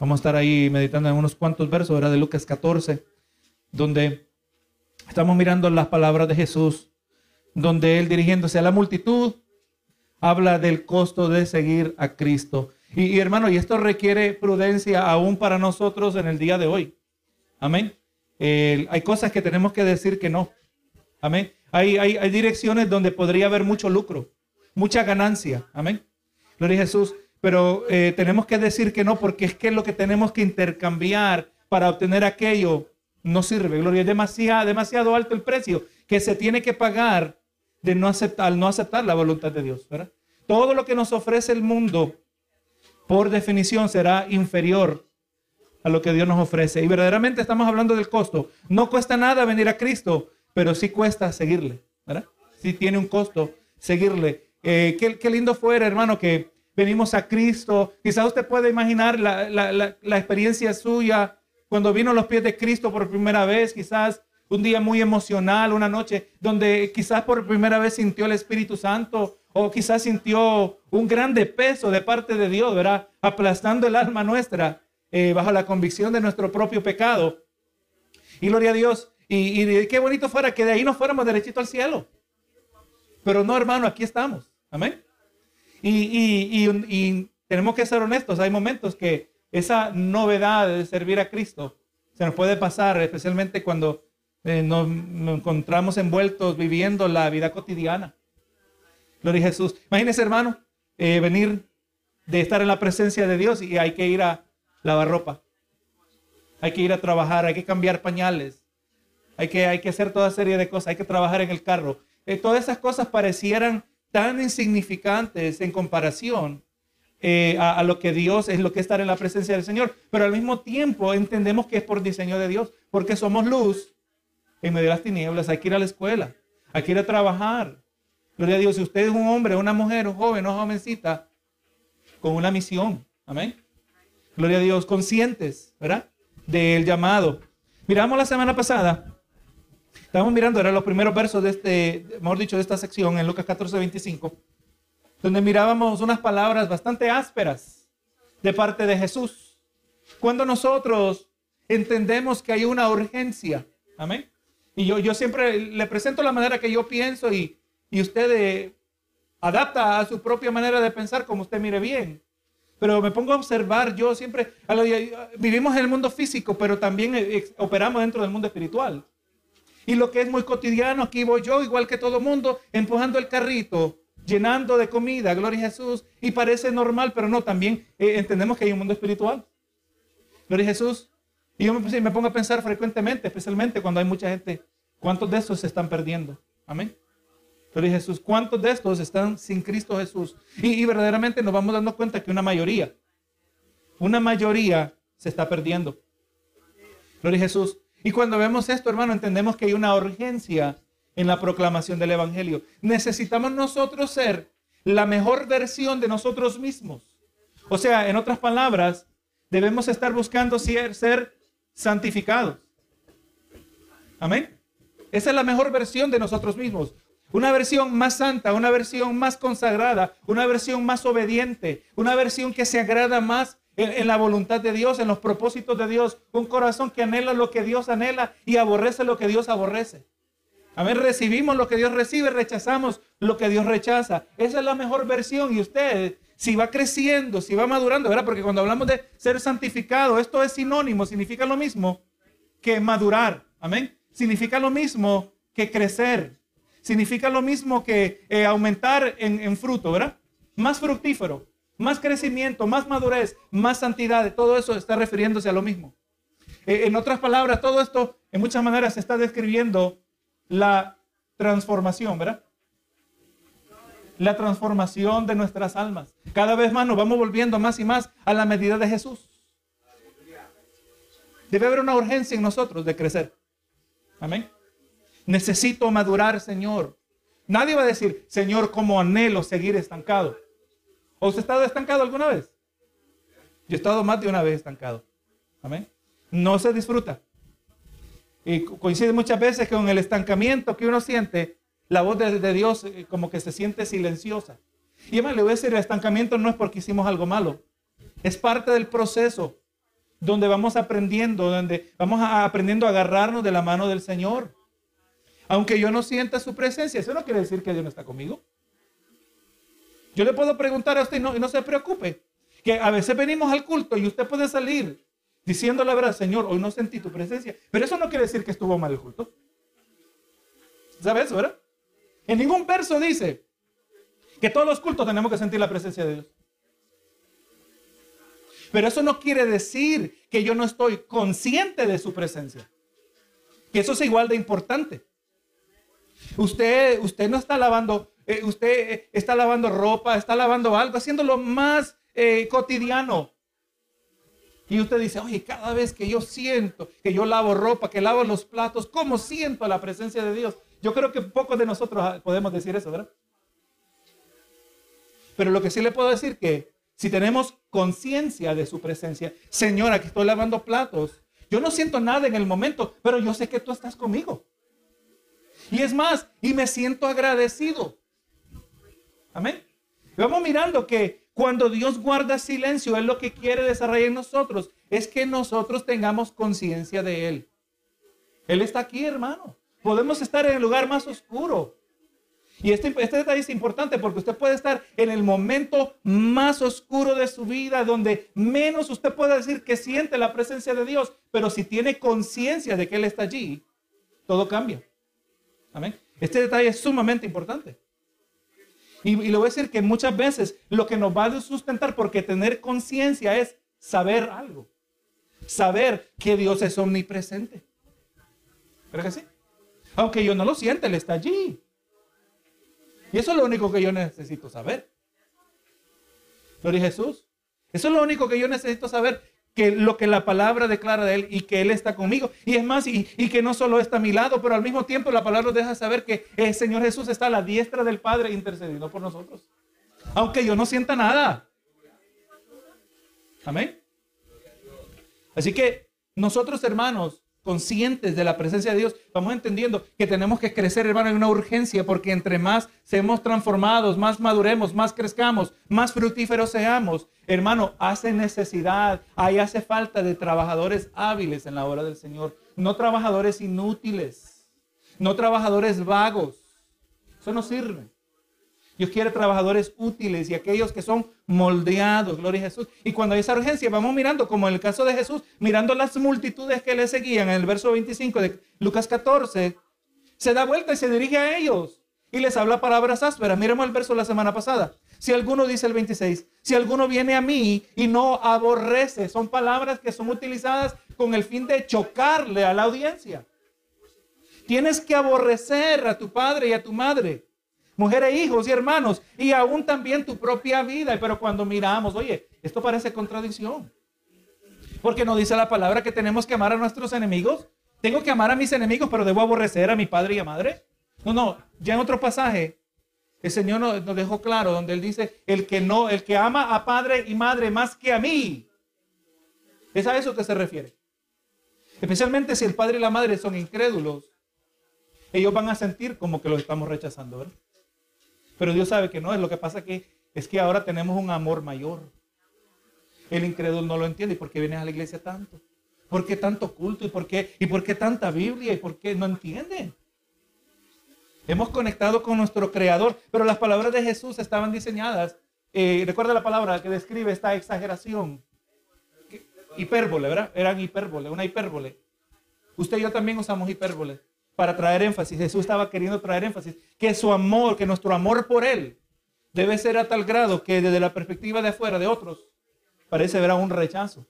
Vamos a estar ahí meditando en unos cuantos versos, era de Lucas 14, donde estamos mirando las palabras de Jesús, donde él dirigiéndose a la multitud, habla del costo de seguir a Cristo. Y, hermano, y esto requiere prudencia aún para nosotros en el día de hoy. Amén. hay cosas que tenemos que decir que no. Amén. Hay, hay, hay direcciones donde podría haber mucho lucro, mucha ganancia. Amén. Gloria a Jesús. Pero eh, tenemos que decir que no, porque es que lo que tenemos que intercambiar para obtener aquello no sirve. Gloria, es demasiado, demasiado alto el precio que se tiene que pagar de no aceptar, no aceptar la voluntad de Dios. Todo lo que nos ofrece el mundo, por definición, será inferior a lo que Dios nos ofrece. Y verdaderamente estamos hablando del costo. No cuesta nada venir a Cristo, pero sí cuesta seguirle. ¿verdad? Sí tiene un costo seguirle. Eh, qué, qué lindo fuera, hermano, que venimos a Cristo. Quizás usted puede imaginar la, experiencia suya cuando vino a los pies de Cristo por primera vez, quizás un día muy emocional, una noche donde quizás por primera vez sintió el Espíritu Santo o quizás sintió un grande peso de parte de Dios, ¿verdad? Aplastando el alma nuestra eh, bajo la convicción de nuestro propio pecado. Y gloria a Dios. Y, y qué bonito fuera que de ahí nos fuéramos derechito al cielo. Pero no, hermano, aquí estamos. Amén. Y, tenemos que ser honestos, hay momentos que esa novedad de servir a Cristo se nos puede pasar, especialmente cuando eh, nos, encontramos envueltos viviendo la vida cotidiana. Gloria a Jesús. Imagínese, hermano, eh, venir de estar en la presencia de Dios y hay que ir a lavar ropa. Hay que ir a trabajar, hay que cambiar pañales. Hay que, hay que hacer toda serie de cosas, hay que trabajar en el carro. Eh, todas esas cosas parecieran tan insignificantes en comparación eh, a, lo que Dios es lo que es estar en la presencia del Señor. Pero al mismo tiempo entendemos que es por diseño de Dios, porque somos luz en medio de las tinieblas. Hay que ir a la escuela, hay que ir a trabajar. Gloria a Dios, si usted es un hombre, una mujer, un joven, una jovencita, con una misión. Amén. Gloria a Dios, conscientes, ¿verdad? Del llamado. Miramos la semana pasada Estamos mirando, eran los primeros versos de este, mejor dicho, de esta sección en Lucas 14, 25, donde mirábamos unas palabras bastante ásperas de parte de Jesús. Cuando nosotros entendemos que hay una urgencia, amén. Y yo, yo siempre le presento la manera que yo pienso y, y usted eh, adapta a su propia manera de pensar como usted mire bien. Pero me pongo a observar, yo siempre, vivimos en el mundo físico, pero también eh, operamos dentro del mundo espiritual. Y lo que es muy cotidiano, aquí voy yo, igual que todo mundo, empujando el carrito, llenando de comida, gloria a Jesús. Y parece normal, pero no, también eh, entendemos que hay un mundo espiritual. Gloria a Jesús. Y yo me, pongo a pensar frecuentemente, especialmente cuando hay mucha gente, ¿cuántos de estos se están perdiendo? Amén. Gloria a Jesús. ¿Cuántos de estos están sin Cristo Jesús? Y, y verdaderamente nos vamos dando cuenta que una mayoría, una mayoría se está perdiendo. Gloria a Jesús. Y cuando vemos esto, hermano, entendemos que hay una urgencia en la proclamación del Evangelio. Necesitamos nosotros ser la mejor versión de nosotros mismos. O sea, en otras palabras, debemos estar buscando ser, ser santificados. Amén. Esa es la mejor versión de nosotros mismos. Una versión más santa, una versión más consagrada, una versión más obediente, una versión que se agrada más en, la voluntad de Dios, en los propósitos de Dios. Un corazón que anhela lo que Dios anhela y aborrece lo que Dios aborrece. A ver, recibimos lo que Dios recibe, rechazamos lo que Dios rechaza. Esa es la mejor versión. Y usted, si va creciendo, si va madurando, ¿verdad? Porque cuando hablamos de ser santificado, esto es sinónimo, significa lo mismo que madurar. Amén. Significa lo mismo que crecer. Significa lo mismo que eh, aumentar en, en fruto, ¿verdad? Más fructífero más crecimiento, más madurez, más santidad, todo eso está refiriéndose a lo mismo. Eh, en otras palabras, todo esto en muchas maneras está describiendo la transformación, ¿verdad? La transformación de nuestras almas. Cada vez más nos vamos volviendo más y más a la medida de Jesús. Debe haber una urgencia en nosotros de crecer. Amén. Necesito madurar, Señor. Nadie va a decir, Señor, como anhelo seguir estancado. ¿O usted estado estancado alguna vez? Yo he estado más de una vez estancado. Amén. No se disfruta. Y coincide muchas veces con el estancamiento que uno siente, la voz de, Dios eh, como que se siente silenciosa. Y además le voy a decir, el estancamiento no es porque hicimos algo malo. Es parte del proceso. donde vamos aprendiendo, donde vamos aprendiendo a agarrarnos de la mano del Señor. Aunque yo no sienta su presencia, eso no quiere decir que Dios no está conmigo. Yo le puedo preguntar a usted y no, no se preocupe, que a veces venimos al culto y usted puede salir diciendo la verdad, Señor, hoy no sentí tu presencia, pero eso no quiere decir que estuvo mal el culto. ¿Sabes eso, verdad? En ningún verso dice que todos los cultos tenemos que sentir la presencia de Dios. Pero eso no quiere decir que yo no estoy consciente de su presencia. Que eso es igual de importante. Usted, usted no está lavando, eh, usted eh, está lavando ropa, está lavando algo, haciendo lo más eh, cotidiano. Y usted dice, oye, cada vez que yo siento que yo lavo ropa, que lavo los platos, ¿cómo siento la presencia de Dios? Yo creo que pocos de nosotros ah, podemos decir eso, ¿verdad? Pero lo que sí le puedo decir que si tenemos conciencia de su presencia, Señora, que estoy lavando platos, yo no siento nada en el momento, pero yo sé que tú estás conmigo. Y es más, y me siento agradecido. Amén. vamos mirando que cuando Dios guarda silencio, Él lo que quiere desarrollar en nosotros es que nosotros tengamos conciencia de Él. Él está aquí, hermano. Podemos estar en el lugar más oscuro. Y este, este, detalle es importante porque usted puede estar en el momento más oscuro de su vida, donde menos usted puede decir que siente la presencia de Dios, pero si tiene conciencia de que Él está allí, todo cambia. Amén. Este detalle es sumamente importante. Y, y le voy a decir que muchas veces lo que nos va a sustentar, porque tener conciencia es saber algo. Saber que Dios es omnipresente. ¿Verdad que sí? Aunque yo no lo sienta, Él está allí. Y eso es lo único que yo necesito saber. Gloria a Jesús. Eso es lo único que yo necesito saber. Que lo que la palabra declara de Él y que Él está conmigo. Y es más, y, que no solo está a mi lado, pero al mismo tiempo la palabra deja saber que el Señor Jesús está a la diestra del Padre intercediendo por nosotros. Aunque yo no sienta nada. Amén. Así que nosotros, hermanos, conscientes de la presencia de Dios, vamos entendiendo que tenemos que crecer, hermano, en una urgencia, porque entre más seamos transformados, más maduremos, más crezcamos, más fructíferos seamos, hermano, hace necesidad, ahí hace falta de trabajadores hábiles en la obra del Señor, no trabajadores inútiles, no trabajadores vagos. Eso no sirve. Dios quiere trabajadores útiles y aquellos que son moldeados, gloria a Jesús. Y cuando hay esa urgencia, vamos mirando, como en el caso de Jesús, mirando las multitudes que le seguían, en el verso 25 de Lucas 14, se da vuelta y se dirige a ellos y les habla palabras ásperas. Miremos el verso de la semana pasada. Si alguno dice el 26, si alguno viene a mí y no aborrece, son palabras que son utilizadas con el fin de chocarle a la audiencia. Tienes que aborrecer a tu padre y a tu madre mujeres, hijos y hermanos, y aún también tu propia vida. Pero cuando miramos, oye, esto parece contradicción. Porque nos dice la palabra que tenemos que amar a nuestros enemigos. Tengo que amar a mis enemigos, pero debo aborrecer a mi padre y a madre. No, no, ya en otro pasaje, el Señor nos, dejó claro, donde Él dice, el que no, el que ama a padre y madre más que a mí. Es a eso que se refiere. Especialmente si el padre y la madre son incrédulos, ellos van a sentir como que los estamos rechazando. Pero Dios sabe que no es. Lo que pasa que es que ahora tenemos un amor mayor. El incrédulo no lo entiende. ¿Y por qué vienes a la iglesia tanto? ¿Por qué tanto culto? ¿Y por qué, y por qué tanta Biblia? ¿Y por qué no entienden? Hemos conectado con nuestro Creador, pero las palabras de Jesús estaban diseñadas. Eh, recuerda la palabra que describe esta exageración. Hipérbole, ¿verdad? Eran hipérbole, una hipérbole. Usted y yo también usamos hipérbole para traer énfasis. Jesús estaba queriendo traer énfasis. Que su amor, que nuestro amor por Él debe ser a tal grado que desde la perspectiva de afuera de otros parece ver un rechazo.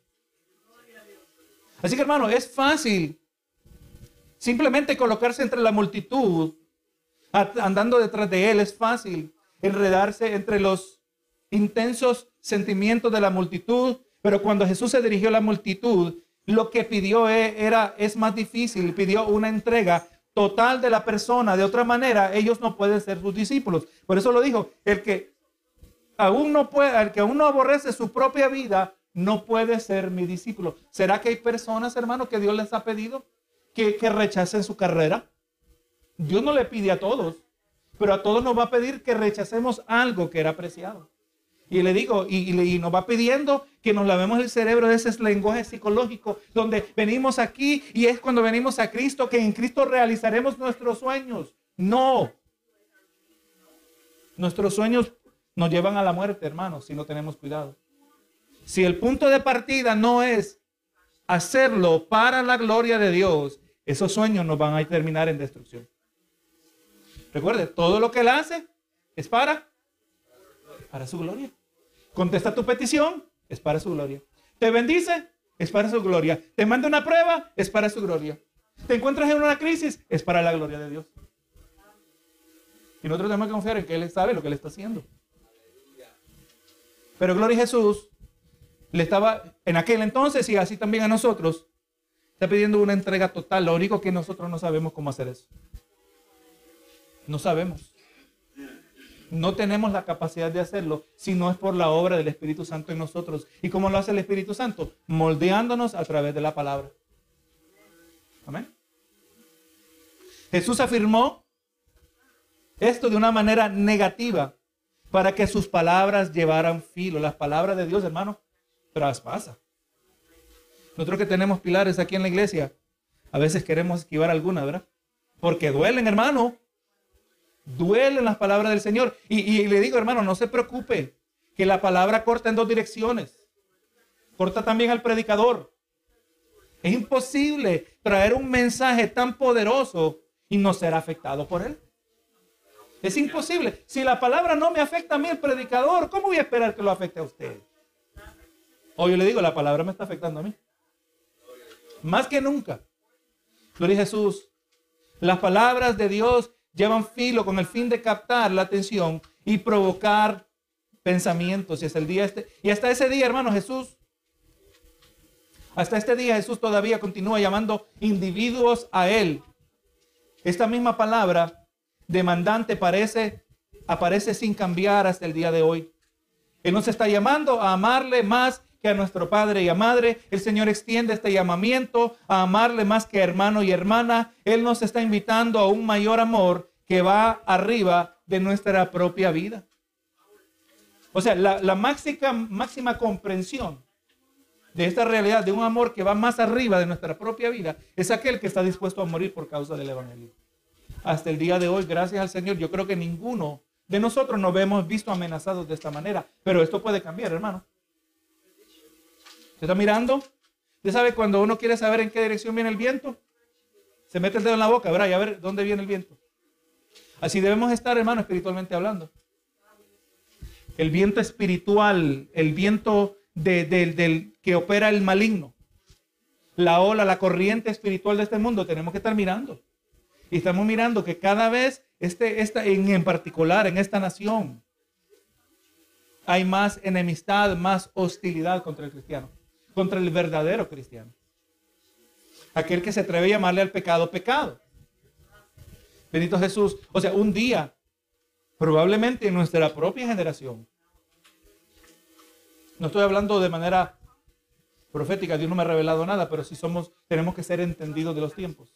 Así que hermano, es fácil simplemente colocarse entre la multitud, andando detrás de Él, es fácil enredarse entre los intensos sentimientos de la multitud, pero cuando Jesús se dirigió a la multitud, lo que pidió e, era, es más difícil, pidió una entrega total de la persona. De otra manera, ellos no pueden ser sus discípulos. Por eso lo dijo, el que aún no puede, el que aún no aborrece su propia vida, no puede ser mi discípulo. ¿Será que hay personas, hermano, que Dios les ha pedido que, que rechacen su carrera? Dios no le pide a todos, pero a todos nos va a pedir que rechacemos algo que era apreciado. Y le digo, y, nos va pidiendo que nos lavemos el cerebro de ese lenguaje psicológico, donde venimos aquí y es cuando venimos a Cristo que en Cristo realizaremos nuestros sueños. No. Nuestros sueños nos llevan a la muerte, hermanos, si no tenemos cuidado. Si el punto de partida no es hacerlo para la gloria de Dios, esos sueños nos van a terminar en destrucción. Recuerde, todo lo que él hace es para para su gloria. Contesta tu petición, es para su gloria. Te bendice, es para su gloria. Te manda una prueba, es para su gloria. Te encuentras en una crisis, es para la gloria de Dios. Y nosotros tenemos que confiar en que Él sabe lo que Él está haciendo. Pero gloria a Jesús le estaba en aquel entonces y así también a nosotros, está pidiendo una entrega total. Lo único que nosotros no sabemos cómo hacer eso. No sabemos. No tenemos la capacidad de hacerlo si no es por la obra del Espíritu Santo en nosotros. ¿Y cómo lo hace el Espíritu Santo? Moldeándonos a través de la palabra. Amén. Jesús afirmó esto de una manera negativa para que sus palabras llevaran filo. Las palabras de Dios, hermano, traspasa. Nosotros que tenemos pilares aquí en la iglesia, a veces queremos esquivar alguna, ¿verdad? Porque duelen, hermano. Duelen las palabras del Señor. Y, le digo, hermano, no se preocupe, que la palabra corta en dos direcciones. Corta también al predicador. Es imposible traer un mensaje tan poderoso y no ser afectado por él. Es imposible. Si la palabra no me afecta a mí, el predicador, ¿cómo voy a esperar que lo afecte a usted? Hoy yo le digo, la palabra me está afectando a mí. Más que nunca. Gloria a Jesús. Las palabras de Dios llevan filo con el fin de captar la atención y provocar pensamientos. Y hasta el día este, y hasta ese día, hermano Jesús, hasta este día Jesús todavía continúa llamando individuos a él. Esta misma palabra demandante parece, aparece sin cambiar hasta el día de hoy. Él nos está llamando a amarle más que a nuestro padre y a madre. El Señor extiende este llamamiento a amarle más que hermano y hermana. Él nos está invitando a un mayor amor que va arriba de nuestra propia vida. O sea, la, máxima, máxima comprensión de esta realidad, de un amor que va más arriba de nuestra propia vida, es aquel que está dispuesto a morir por causa del Evangelio. Hasta el día de hoy, gracias al Señor, yo creo que ninguno de nosotros nos hemos visto amenazados de esta manera, pero esto puede cambiar, hermano. ¿Se está mirando? ¿Usted sabe cuando uno quiere saber en qué dirección viene el viento? Se mete el dedo en la boca, ¿verdad? Y a ver dónde viene el viento. Así debemos estar, hermano, espiritualmente hablando. El viento espiritual, el viento del que opera el maligno, la ola, la corriente espiritual de este mundo, tenemos que estar mirando. Y estamos mirando que cada vez, este, esta, en, en particular en esta nación, hay más enemistad, más hostilidad contra el cristiano contra el verdadero cristiano. Aquel que se atreve a llamarle al pecado pecado. Bendito Jesús. O sea, un día, probablemente en nuestra propia generación, no estoy hablando de manera profética, Dios no me ha revelado nada, pero sí somos, tenemos que ser entendidos de los tiempos.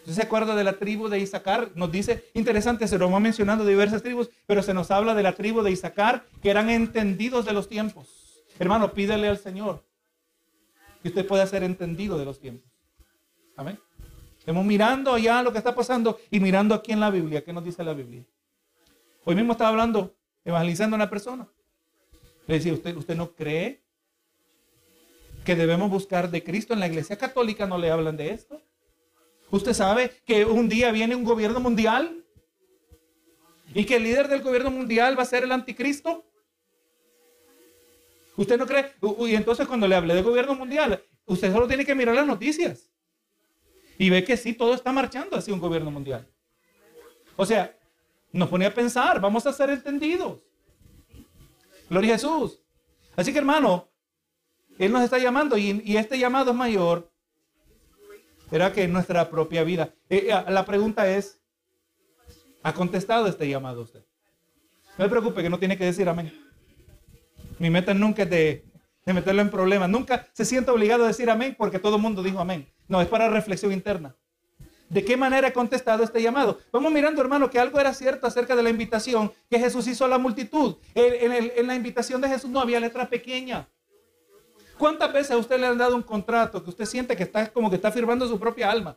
¿Usted se acuerda de la tribu de Isaacar? Nos dice, interesante, se nos va mencionando diversas tribus, pero se nos habla de la tribu de Isaacar que eran entendidos de los tiempos. Hermano, pídele al Señor que usted pueda ser entendido de los tiempos. Amén. Estamos mirando allá lo que está pasando y mirando aquí en la Biblia. ¿Qué nos dice la Biblia? Hoy mismo estaba hablando, evangelizando a una persona. Le decía, ¿usted, ¿usted no cree que debemos buscar de Cristo? En la iglesia católica no le hablan de esto. ¿Usted sabe que un día viene un gobierno mundial? ¿Y que el líder del gobierno mundial va a ser el anticristo? ¿Usted no cree? Y entonces cuando le hablé de gobierno mundial, usted solo tiene que mirar las noticias. Y ve que sí, todo está marchando hacia un gobierno mundial. O sea, nos pone a pensar, vamos a ser entendidos. Gloria a Jesús. Así que hermano, Él nos está llamando y, este llamado es mayor. Será que en nuestra propia vida. Eh, eh, la pregunta es, ¿ha contestado este llamado usted? No se preocupe que no tiene que decir amén. Mi meta nunca es de, meterlo en problemas. Nunca se siente obligado a decir amén porque todo el mundo dijo amén. No, es para reflexión interna. ¿De qué manera he contestado este llamado? Vamos mirando, hermano, que algo era cierto acerca de la invitación que Jesús hizo a la multitud. En, en la invitación de Jesús no había letra pequeña. ¿Cuántas veces a usted le han dado un contrato que usted siente que está como que está firmando su propia alma?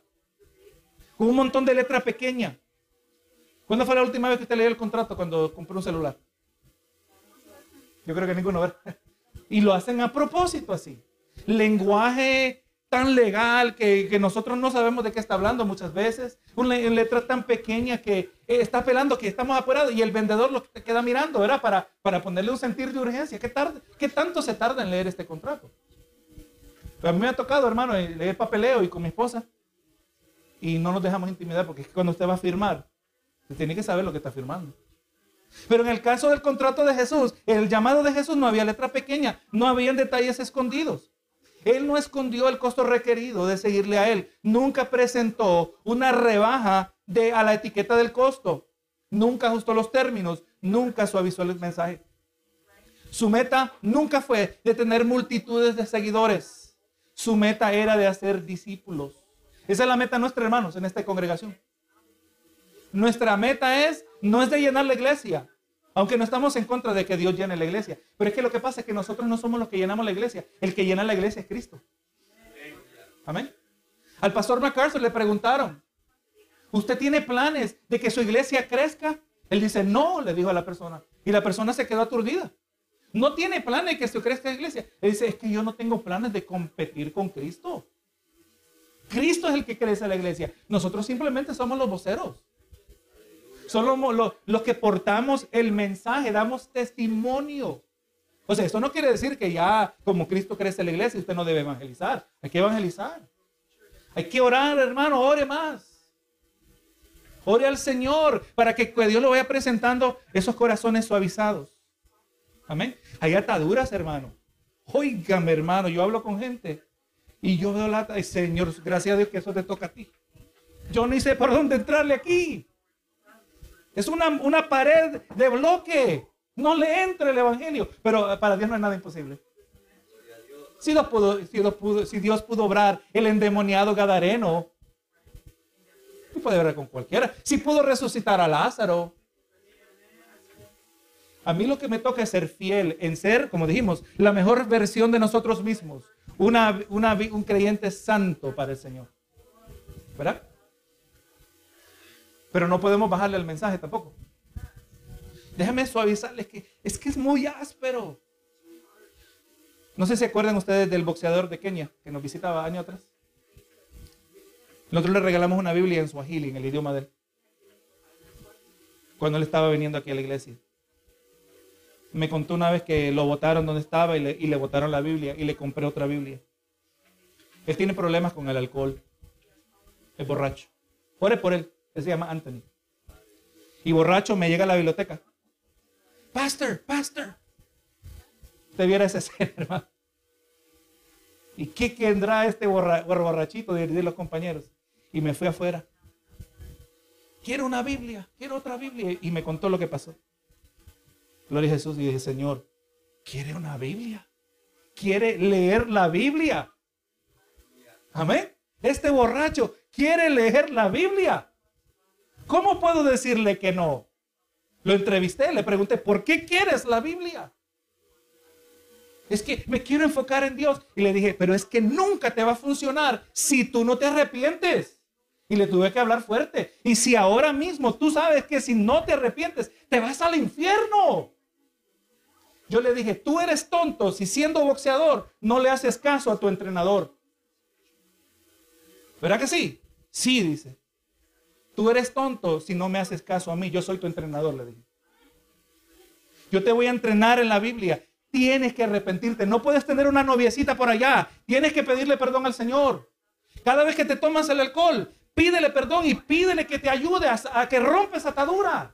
Con un montón de letra pequeña. ¿Cuándo fue la última vez que usted leyó el contrato cuando compró un celular? Yo creo que ninguno, ¿verdad? Y lo hacen a propósito así. Lenguaje tan legal que, nosotros no sabemos de qué está hablando muchas veces. Una letra tan pequeña que eh, está apelando que estamos apurados y el vendedor lo que queda mirando, ¿verdad? Para, para ponerle un sentir de urgencia. ¿Qué, tarde, ¿Qué tanto se tarda en leer este contrato? Pero a mí me ha tocado, hermano, leer papeleo y con mi esposa. Y no nos dejamos intimidar porque es que cuando usted va a firmar, usted tiene que saber lo que está firmando. Pero en el caso del contrato de Jesús, el llamado de Jesús no había letra pequeña, no había detalles escondidos. Él no escondió el costo requerido de seguirle a él. Nunca presentó una rebaja de, a la etiqueta del costo. Nunca ajustó los términos. Nunca suavizó el mensaje. Su meta nunca fue de tener multitudes de seguidores. Su meta era de hacer discípulos. Esa es la meta nuestra, hermanos, en esta congregación. Nuestra meta es, no es de llenar la iglesia, aunque no estamos en contra de que Dios llene la iglesia. Pero es que lo que pasa es que nosotros no somos los que llenamos la iglesia. El que llena la iglesia es Cristo. Amén. Al pastor MacArthur le preguntaron, ¿usted tiene planes de que su iglesia crezca? Él dice, no, le dijo a la persona. Y la persona se quedó aturdida. No tiene planes de que se crezca la iglesia. Él dice, es que yo no tengo planes de competir con Cristo. Cristo es el que crece la iglesia. Nosotros simplemente somos los voceros. Somos los, que portamos el mensaje, damos testimonio. O sea, eso no quiere decir que ya como Cristo crece la iglesia, usted no debe evangelizar. Hay que evangelizar. Hay que orar, hermano, ore más. Ore al Señor para que Dios lo vaya presentando esos corazones suavizados. Amén. Hay ataduras, hermano. Óigame, hermano, yo hablo con gente y yo veo la... Señor, gracias a Dios que eso te toca a ti. Yo ni sé por dónde entrarle aquí. Es una, una pared de bloque. No le entra el evangelio. Pero para Dios no es nada imposible. Si Dios pudo, si si Dios pudo obrar el endemoniado Gadareno, puede obrar con cualquiera. Si pudo resucitar a Lázaro. A mí lo que me toca es ser fiel en ser, como dijimos, la mejor versión de nosotros mismos. Una, un creyente santo para el Señor. ¿Verdad? Pero no podemos bajarle el mensaje tampoco. Déjame suavizarles que es que es muy áspero. No sé si acuerdan ustedes del boxeador de Kenia que nos visitaba año atrás. Nosotros le regalamos una Biblia en Swahili, en el idioma de él. Cuando él estaba viniendo aquí a la iglesia. Me contó una vez que lo votaron donde estaba y le, y le botaron la Biblia y le compré otra Biblia. Él tiene problemas con el alcohol. Es borracho. Ore por él. Él se llama Anthony. Y borracho me llega a la biblioteca. Pastor, pastor. Te viera ese ser, hermano. ¿Y qué tendrá este borrachito de, de los compañeros? Y me fui afuera. Quiero una Biblia, quiero otra Biblia. Y me contó lo que pasó. Gloria a Jesús y dije, Señor, ¿quiere una Biblia? ¿Quiere leer la Biblia? Amén. Este borracho quiere leer la Biblia. ¿Cómo puedo decirle que no? Lo entrevisté, le pregunté, ¿por qué quieres la Biblia? Es que me quiero enfocar en Dios. Y le dije, pero es que nunca te va a funcionar si tú no te arrepientes. Y le tuve que hablar fuerte. Y si ahora mismo tú sabes que si no te arrepientes, te vas al infierno. Yo le dije, tú eres tonto si siendo boxeador no le haces caso a tu entrenador. ¿Verdad que sí? Sí, dice. Tú eres tonto si no me haces caso a mí. Yo soy tu entrenador, le dije. Yo te voy a entrenar en la Biblia. Tienes que arrepentirte. No puedes tener una noviecita por allá. Tienes que pedirle perdón al Señor. Cada vez que te tomas el alcohol, pídele perdón y pídele que te ayude a, que rompes atadura.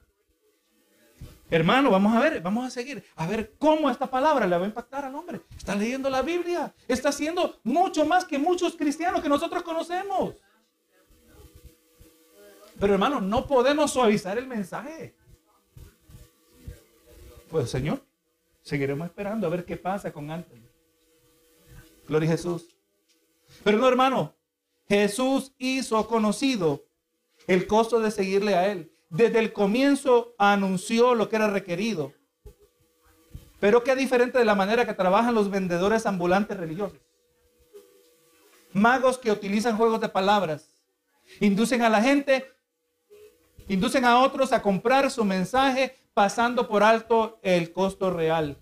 Hermano, vamos a ver, vamos a seguir. A ver cómo esta palabra le va a impactar al hombre. Está leyendo la Biblia. Está haciendo mucho más que muchos cristianos que nosotros conocemos. Pero hermano, no podemos suavizar el mensaje. Pues Señor, seguiremos esperando a ver qué pasa con Anthony. Gloria a Jesús. Pero no, hermano, Jesús hizo conocido el costo de seguirle a Él. Desde el comienzo anunció lo que era requerido. Pero qué diferente de la manera que trabajan los vendedores ambulantes religiosos. Magos que utilizan juegos de palabras. Inducen a la gente, inducen a otros a comprar su mensaje pasando por alto el costo real.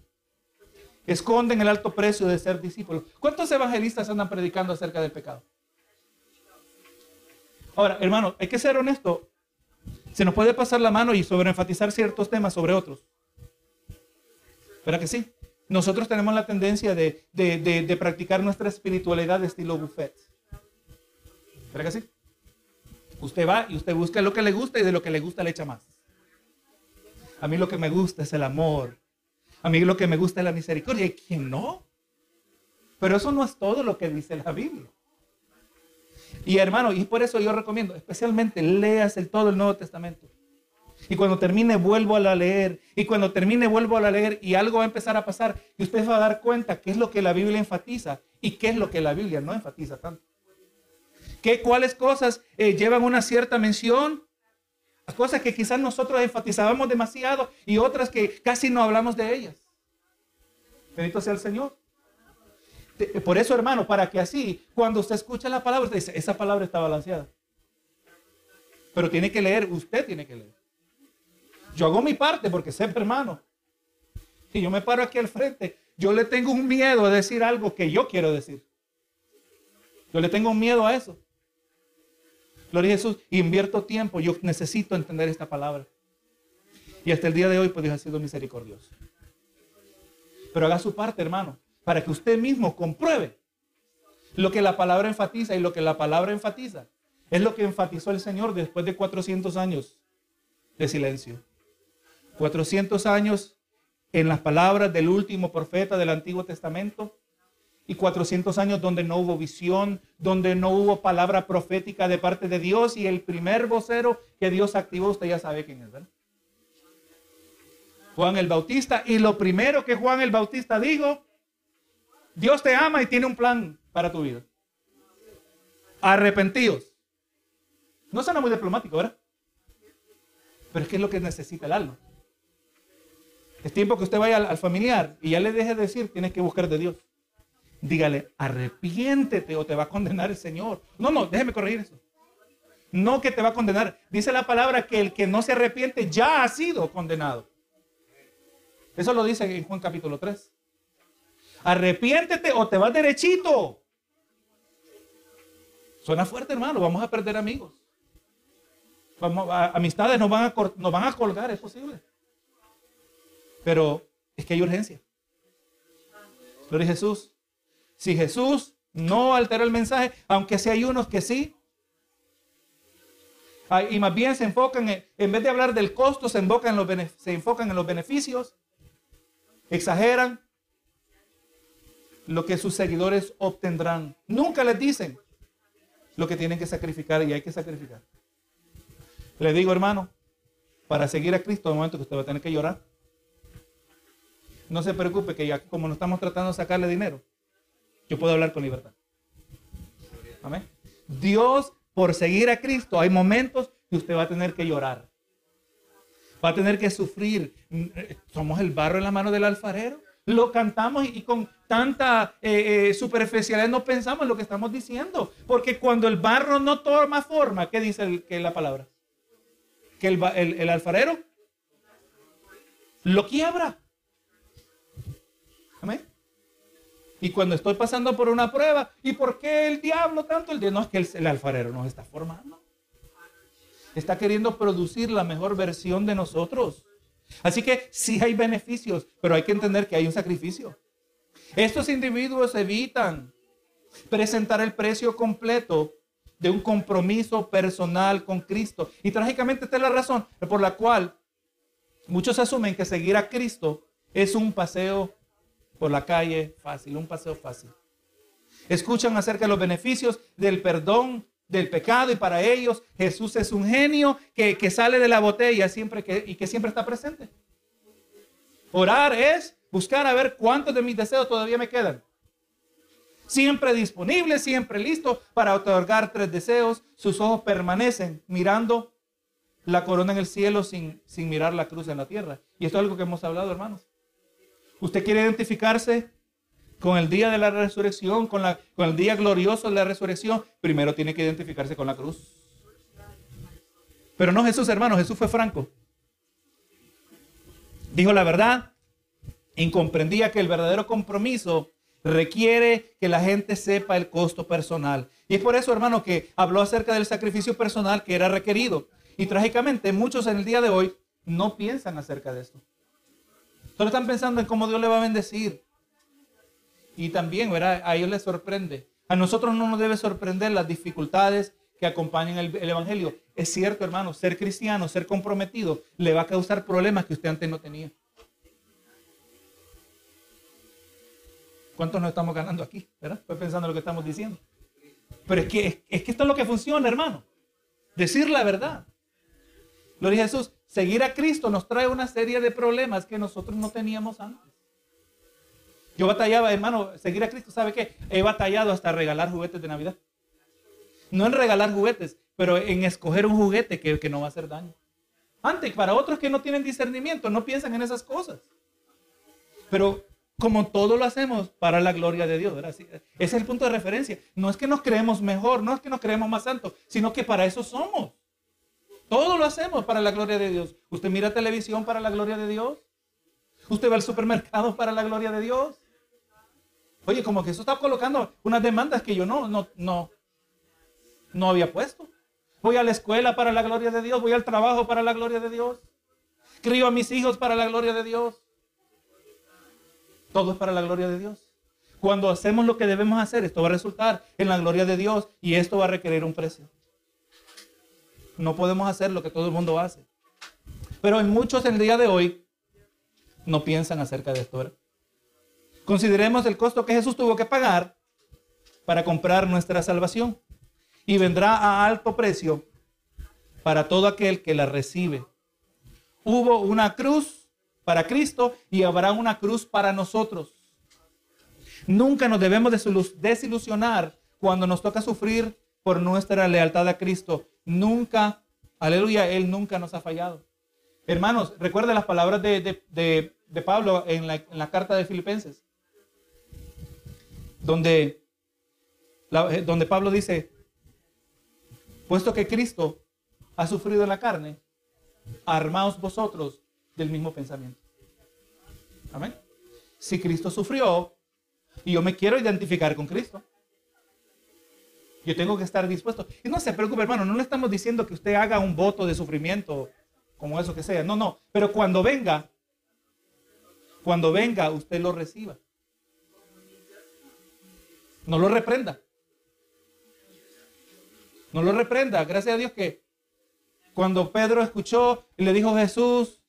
Esconden el alto precio de ser discípulos. ¿Cuántos evangelistas andan predicando acerca del pecado? Ahora, hermano, hay que ser honesto. Se nos puede pasar la mano y sobreenfatizar ciertos temas sobre otros. ¿Verdad que sí? Nosotros tenemos la tendencia de, practicar nuestra espiritualidad de estilo buffet. ¿Verdad que sí? Usted va y usted busca lo que le gusta y de lo que le gusta le echa más. A mí lo que me gusta es el amor. A mí lo que me gusta es la misericordia. ¿Y quién no? Pero eso no es todo lo que dice la Biblia. Y hermano, y por eso yo recomiendo, especialmente leas el todo el Nuevo Testamento. Y cuando termine vuelvo a leer. Y cuando termine vuelvo a leer y algo va a empezar a pasar. Y usted va a dar cuenta qué es lo que la Biblia enfatiza y qué es lo que la Biblia no enfatiza tanto. ¿Qué, ¿Cuáles cosas eh, llevan una cierta mención? Cosas que quizás nosotros enfatizábamos demasiado y otras que casi no hablamos de ellas. Bendito sea el Señor. Por eso, hermano, para que así, cuando usted escucha la palabra, usted dice, esa palabra está balanceada. Pero tiene que leer, usted tiene que leer. Yo hago mi parte porque sé, hermano. Si yo me paro aquí al frente, yo le tengo un miedo a decir algo que yo quiero decir. Yo le tengo un miedo a eso. Gloria a Jesús, invierto tiempo, yo necesito entender esta palabra. Y hasta el día de hoy, pues Dios ha sido misericordioso. Pero haga su parte, hermano, para que usted mismo compruebe lo que la palabra enfatiza y lo que la palabra enfatiza. Es lo que enfatizó el Señor después de 400 años de silencio. 400 años en las palabras del último profeta del Antiguo Testamento y 400 años donde no hubo visión, donde no hubo palabra profética de parte de Dios y el primer vocero que Dios activó, usted ya sabe quién es, ¿verdad? Juan el Bautista. Y lo primero que Juan el Bautista dijo, Dios te ama y tiene un plan para tu vida. Arrepentidos. No suena muy diplomático, ¿verdad? Pero es que es lo que necesita el alma. Es tiempo que usted vaya al, familiar y ya le deje de decir, tienes que buscar de Dios. Dígale, arrepiéntete o te va a condenar el Señor. No, no, déjeme corregir eso. No que te va a condenar. Dice la palabra que el que no se arrepiente ya ha sido condenado. Eso lo dice en Juan capítulo 3. Arrepiéntete o te vas derechito. Suena fuerte, hermano. Vamos a perder amigos. Amistades nos van, a, nos van a colgar, es posible. Pero es que hay urgencia. Gloria a Jesús. Si Jesús no altera el mensaje, aunque si hay unos que sí, y más bien se enfocan, en, en vez de hablar del costo, se, enfocan en los, se enfocan en los beneficios, exageran lo que sus seguidores obtendrán. Nunca les dicen lo que tienen que sacrificar y hay que sacrificar. Le digo, hermano, para seguir a Cristo, el momento que usted va a tener que llorar. No se preocupe que ya como no estamos tratando de sacarle dinero, yo puedo hablar con libertad. Amén. Dios, por seguir a Cristo, hay momentos que usted va a tener que llorar. Va a tener que sufrir. Somos el barro en la mano del alfarero. Lo cantamos y, con tanta eh, eh, superficialidad no pensamos en lo que estamos diciendo. Porque cuando el barro no toma forma, ¿qué dice que la palabra? Que el, el alfarero lo quiebra. Amén. Y cuando estoy pasando por una prueba, ¿y por qué el diablo tanto? El no es que el, alfarero nos está formando. Está queriendo producir la mejor versión de nosotros. Así que sí hay beneficios, pero hay que entender que hay un sacrificio. Estos individuos evitan presentar el precio completo de un compromiso personal con Cristo. Y trágicamente esta es la razón por la cual muchos asumen que seguir a Cristo es un paseo por la calle fácil, un paseo fácil. Escuchan acerca de los beneficios del perdón del pecado y para ellos Jesús es un genio que, sale de la botella siempre que, y que siempre está presente. Orar es buscar a ver cuántos de mis deseos todavía me quedan. Siempre disponible, siempre listo para otorgar tres deseos. Sus ojos permanecen mirando la corona en el cielo sin, sin mirar la cruz en la tierra. Y esto es algo que hemos hablado, hermanos. Usted quiere identificarse con el día de la resurrección, con, el día glorioso de la resurrección, primero tiene que identificarse con la cruz. Pero no Jesús, hermano, Jesús fue franco. Dijo la verdad y comprendía que el verdadero compromiso requiere que la gente sepa el costo personal. Y es por eso, hermano, que habló acerca del sacrificio personal que era requerido. Y trágicamente, muchos en el día de hoy no piensan acerca de esto. Solo están pensando en cómo Dios le va a bendecir. Y también, ¿verdad? A ellos les sorprende. A nosotros no nos debe sorprender las dificultades que acompañan el, el, Evangelio. Es cierto, hermano, ser cristiano, ser comprometido, le va a causar problemas que usted antes no tenía. ¿Cuántos nos estamos ganando aquí? ¿Verdad? Estoy pensando en lo que estamos diciendo. Pero es que, es que esto es lo que funciona, hermano. Decir la verdad. Gloria a Jesús. Seguir a Cristo nos trae una serie de problemas que nosotros no teníamos antes. Yo batallaba, hermano, seguir a Cristo, ¿sabe qué? He batallado hasta regalar juguetes de Navidad. No en regalar juguetes, pero en escoger un juguete que, que no va a hacer daño. Antes, para otros que no tienen discernimiento, no piensan en esas cosas. Pero como todo lo hacemos para la gloria de Dios. Ese es el punto de referencia. No es que nos creemos mejor, no es que nos creemos más santos, sino que para eso somos. Todo lo hacemos para la gloria de Dios. Usted mira televisión para la gloria de Dios. Usted va al supermercado para la gloria de Dios. Oye, como que eso está colocando unas demandas que yo no, no, no, no había puesto. Voy a la escuela para la gloria de Dios. Voy al trabajo para la gloria de Dios. Crío a mis hijos para la gloria de Dios. Todo es para la gloria de Dios. Cuando hacemos lo que debemos hacer, esto va a resultar en la gloria de Dios y esto va a requerir un precio. No podemos hacer lo que todo el mundo hace. Pero muchos en el día de hoy no piensan acerca de esto. Consideremos el costo que Jesús tuvo que pagar para comprar nuestra salvación. Y vendrá a alto precio para todo aquel que la recibe. Hubo una cruz para Cristo y habrá una cruz para nosotros. Nunca nos debemos desilusionar cuando nos toca sufrir por nuestra lealtad a Cristo. Nunca, aleluya, Él nunca nos ha fallado. Hermanos, recuerden las palabras de, Pablo en la, en la, carta de Filipenses, donde, eh, donde Pablo dice, puesto que Cristo ha sufrido en la carne, armaos vosotros del mismo pensamiento. Amén. Si Cristo sufrió y yo me quiero identificar con Cristo, yo tengo que estar dispuesto. Y no se preocupe, hermano, no le estamos diciendo que usted haga un voto de sufrimiento como eso que sea. No, no. Pero cuando venga, cuando venga, usted lo reciba. No lo reprenda. No lo reprenda. Gracias a Dios que cuando Pedro escuchó y le dijo Jesús,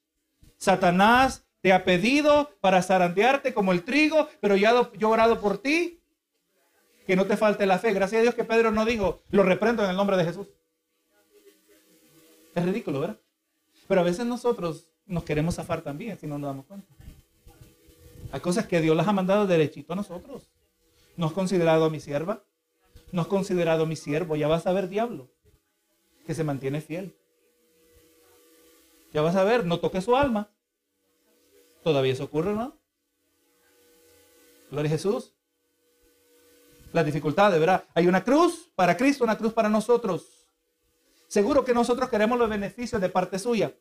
Satanás te ha pedido para zarandearte como el trigo, pero yo he orado por ti que no te falte la fe. Gracias a Dios que Pedro no dijo, lo reprendo en el nombre de Jesús. Es ridículo, ¿verdad? Pero a veces nosotros nos queremos zafar también si no nos damos cuenta. Hay cosas que Dios las ha mandado derechito a nosotros. ¿No has considerado a mi sierva? ¿No has considerado a mi siervo? Ya vas a ver, diablo, que se mantiene fiel. Ya vas a ver, no toque su alma. Todavía eso ocurre, ¿no? Gloria a Jesús las dificultades, ¿verdad? Hay una cruz para Cristo, una cruz para nosotros. Seguro que nosotros queremos los beneficios de parte suya.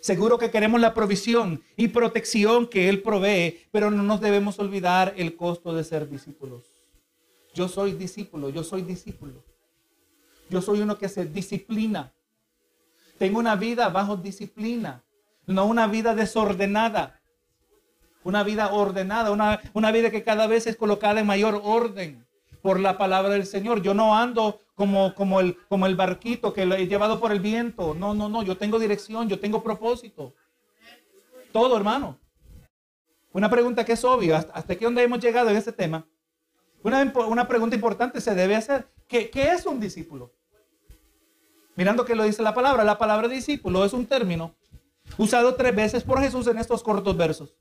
Seguro que queremos la provisión y protección que Él provee, pero no nos debemos olvidar el costo de ser discípulos. Yo soy discípulo, yo soy discípulo. Yo soy uno que se disciplina. Tengo una vida bajo disciplina, no una vida desordenada. Una vida ordenada, una, una vida que cada vez es colocada en mayor orden por la palabra del Señor. Yo no ando como, como, el, como el barquito que lo he llevado por el viento. No, no, no. Yo tengo dirección, yo tengo propósito. Todo, hermano. Una pregunta que es obvia. ¿Hasta, hasta aquí hemos llegado en este tema? Una, una pregunta importante se debe hacer. ¿Qué, ¿Qué es un discípulo? Mirando que lo dice la palabra. La palabra discípulo es un término usado tres veces por Jesús en estos cortos versos.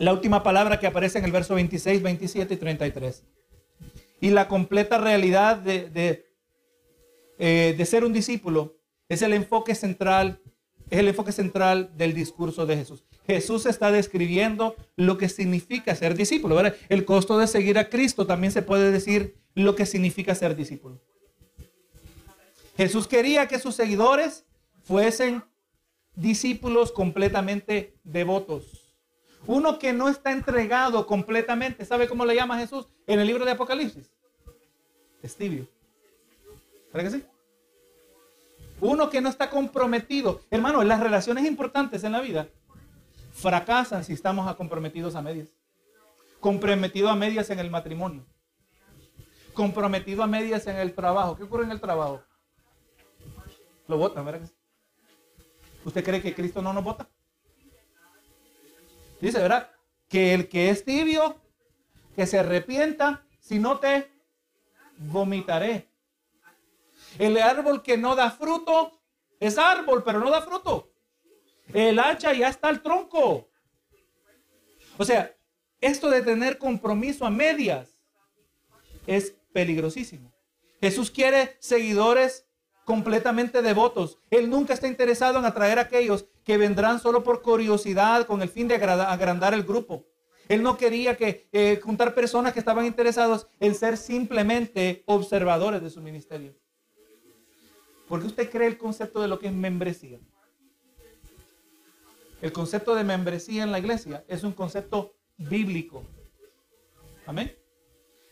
La última palabra que aparece en el verso 26, 27 y 33. Y la completa realidad eh, de ser un discípulo es el enfoque central, es el enfoque central del discurso de Jesús. Jesús está describiendo lo que significa ser discípulo. El costo de seguir a Cristo también se puede decir lo que significa ser discípulo. Jesús quería que sus seguidores fuesen discípulos completamente devotos. Uno que no está entregado completamente, ¿sabe cómo le llama Jesús en el libro de Apocalipsis? Estibio. ¿Verdad que sí? Uno que no está comprometido. Hermano, las relaciones importantes en la vida fracasan si estamos comprometidos a medias. Comprometido a medias en el matrimonio. Comprometido a medias en el trabajo. ¿Qué ocurre en el trabajo? Lo votan, ¿verdad? ¿Usted cree que Cristo no nos vota? Dice, ¿verdad? Que el que es tibio, que se arrepienta, si no te vomitaré. El árbol que no da fruto es árbol, pero no da fruto. El hacha ya está al tronco. O sea, esto de tener compromiso a medias es peligrosísimo. Jesús quiere seguidores completamente devotos. Él nunca está interesado en atraer a aquellos que vendrán solo por curiosidad con el fin de agrandar el grupo. Él no quería que eh, juntar personas que estaban interesados en ser simplemente observadores de su ministerio. ¿Por qué usted cree el concepto de lo que es membresía? El concepto de membresía en la iglesia es un concepto bíblico. Amén.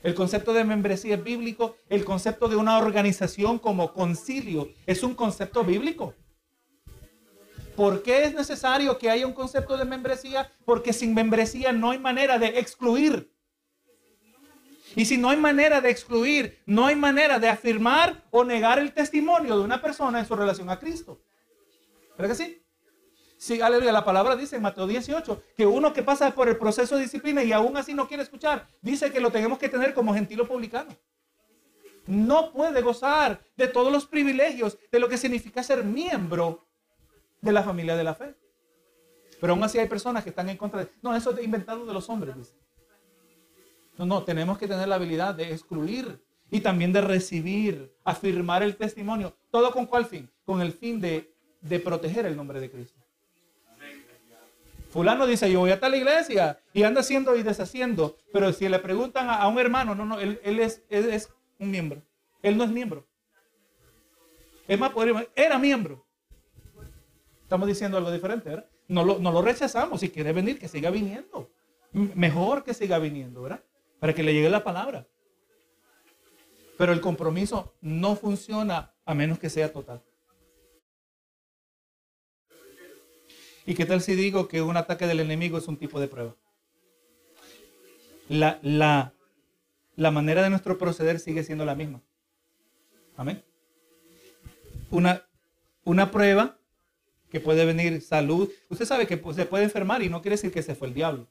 El concepto de membresía es bíblico. El concepto de una organización como concilio es un concepto bíblico. ¿Por qué es necesario que haya un concepto de membresía? Porque sin membresía no hay manera de excluir. Y si no hay manera de excluir, no hay manera de afirmar o negar el testimonio de una persona en su relación a Cristo. ¿Verdad que sí? Sí, aleluya. La palabra dice en Mateo 18 que uno que pasa por el proceso de disciplina y aún así no quiere escuchar, dice que lo tenemos que tener como gentil publicano. No puede gozar de todos los privilegios de lo que significa ser miembro de la familia de la fe. Pero aún así hay personas que están en contra de... No, eso es inventado de los hombres, dice. No, no, tenemos que tener la habilidad de excluir y también de recibir, afirmar el testimonio. ¿Todo con cuál fin? Con el fin de, de proteger el nombre de Cristo. Fulano dice, yo voy a tal iglesia y anda haciendo y deshaciendo. Pero si le preguntan a, un hermano, no, no, él, es, es, un miembro. Él no es miembro. Es más, era miembro. Estamos diciendo algo diferente, ¿verdad? No lo, no lo rechazamos. Si quiere venir, que siga viniendo. Mejor que siga viniendo, ¿verdad? Para que le llegue la palabra. Pero el compromiso no funciona a menos que sea total. ¿Y qué tal si digo que un ataque del enemigo es un tipo de prueba? La, la, la manera de nuestro proceder sigue siendo la misma. Amén. Una, una prueba que puede venir salud. Usted sabe que se puede enfermar y no quiere decir que se fue el diablo.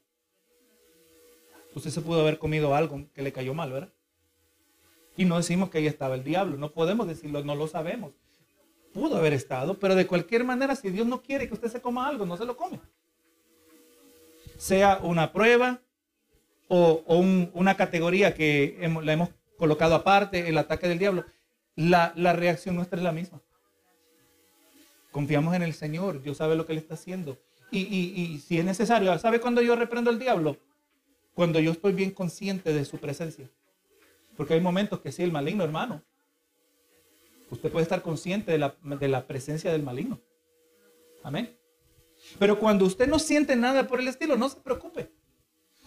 Usted se pudo haber comido algo que le cayó mal, ¿verdad? Y no decimos que ahí estaba el diablo. No podemos decirlo, no lo sabemos pudo haber estado, pero de cualquier manera, si Dios no quiere que usted se coma algo, no se lo come. Sea una prueba o, una categoría que la hemos colocado aparte, el ataque del diablo, la, reacción nuestra es la misma. Confiamos en el Señor, Dios sabe lo que Él está haciendo. Y, si es necesario, ¿sabe cuando yo reprendo al diablo? Cuando yo estoy bien consciente de su presencia. Porque hay momentos que sí, el maligno, hermano, Usted puede estar consciente de la, presencia del maligno. Amén. Pero cuando usted no siente nada por el estilo, no se preocupe.